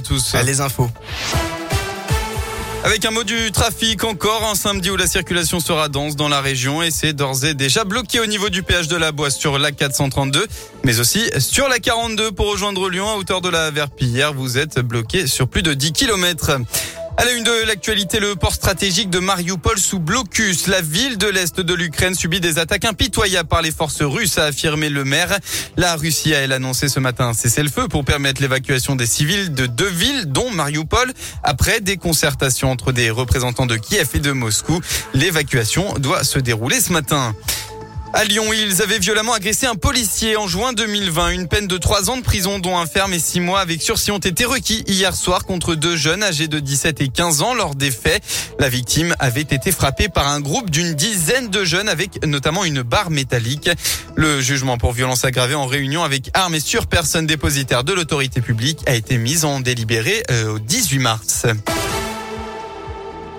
à tous. Les infos. Avec un mot du trafic encore, un samedi où la circulation sera dense dans la région et c'est d'ores et déjà bloqué au niveau du péage de la Boisse sur la 432, mais aussi sur la 42 pour rejoindre Lyon à hauteur de la Verpillière. Vous êtes bloqué sur plus de 10 kilomètres. À la une de l'actualité, le port stratégique de Mariupol sous blocus. La ville de l'Est de l'Ukraine subit des attaques impitoyables par les forces russes, a affirmé le maire. La Russie a, elle, annoncé ce matin un cessez-le-feu pour permettre l'évacuation des civils de deux villes, dont Mariupol, après des concertations entre des représentants de Kiev et de Moscou. L'évacuation doit se dérouler ce matin. À Lyon, ils avaient violemment agressé un policier en juin 2020. Une peine de trois ans de prison, dont un ferme et six mois avec sursis ont été requis hier soir contre deux jeunes âgés de 17 et 15 ans lors des faits. La victime avait été frappée par un groupe d'une dizaine de jeunes avec notamment une barre métallique. Le jugement pour violence aggravée en réunion avec armes et sur personne dépositaire de l'autorité publique a été mis en délibéré euh, au 18 mars.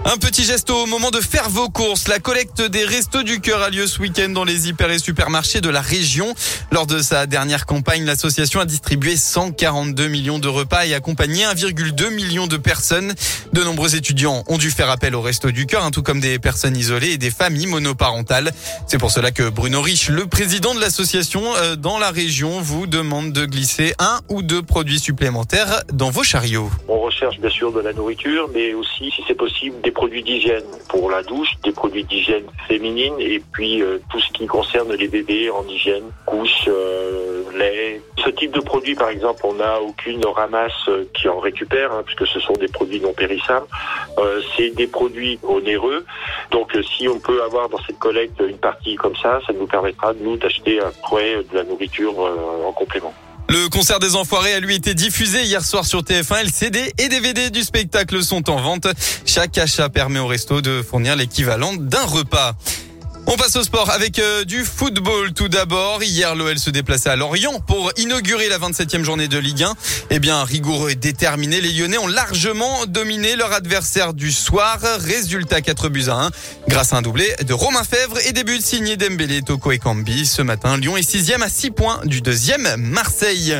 Un petit geste au moment de faire vos courses. La collecte des Restos du Cœur a lieu ce week-end dans les hyper et supermarchés de la région. Lors de sa dernière campagne, l'association a distribué 142 millions de repas et accompagné 1,2 million de personnes. De nombreux étudiants ont dû faire appel aux Restos du Cœur, hein, tout comme des personnes isolées et des familles monoparentales. C'est pour cela que Bruno Rich, le président de l'association euh, dans la région, vous demande de glisser un ou deux produits supplémentaires dans vos chariots. Recherche bien sûr de la nourriture, mais aussi, si c'est possible, des produits d'hygiène pour la douche, des produits d'hygiène féminine et puis euh, tout ce qui concerne les bébés en hygiène, couches, euh, lait. Ce type de produit, par exemple, on n'a aucune ramasse euh, qui en récupère, hein, puisque ce sont des produits non périssables. c'est des produits onéreux. Donc si on peut avoir dans cette collecte une partie comme ça, ça nous permettra, nous, d'acheter après de la nourriture en complément. Le concert des Enfoirés a lui été diffusé hier soir sur TF1. Le CD et DVD du spectacle sont en vente. Chaque achat permet au resto de fournir l'équivalent d'un repas. On passe au sport avec euh, du football tout d'abord. Hier, l'OL se déplaçait à Lorient pour inaugurer la 27e journée de Ligue 1. Eh bien, rigoureux et déterminé, les Lyonnais ont largement dominé leur adversaire du soir. Résultat 4 buts à 1 grâce à un doublé de Romain Fèvre et des buts signés Dembélé, Toko et Cambi. Ce matin, Lyon est sixième à 6 points du deuxième Marseille.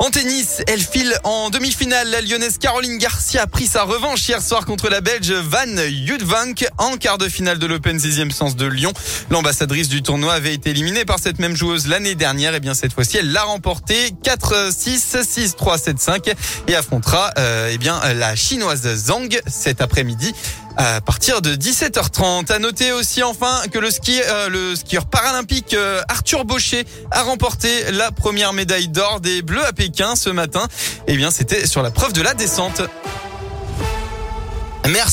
En tennis, elle file en demi-finale. La lyonnaise Caroline Garcia a pris sa revanche hier soir contre la Belge Van Judvank en quart de finale de l'Open 6e sens de Lyon. L'ambassadrice du tournoi avait été éliminée par cette même joueuse l'année dernière. Et bien cette fois-ci, elle l'a remporté 4-6, 6-3, 7-5 et affrontera euh, eh bien la chinoise Zhang cet après-midi à partir de 17h30. À noter aussi enfin que le euh, skieur paralympique euh, Arthur Baucher a remporté la première médaille d'or des Bleus à Pékin ce matin. Eh bien, c'était sur la preuve de la descente. Merci.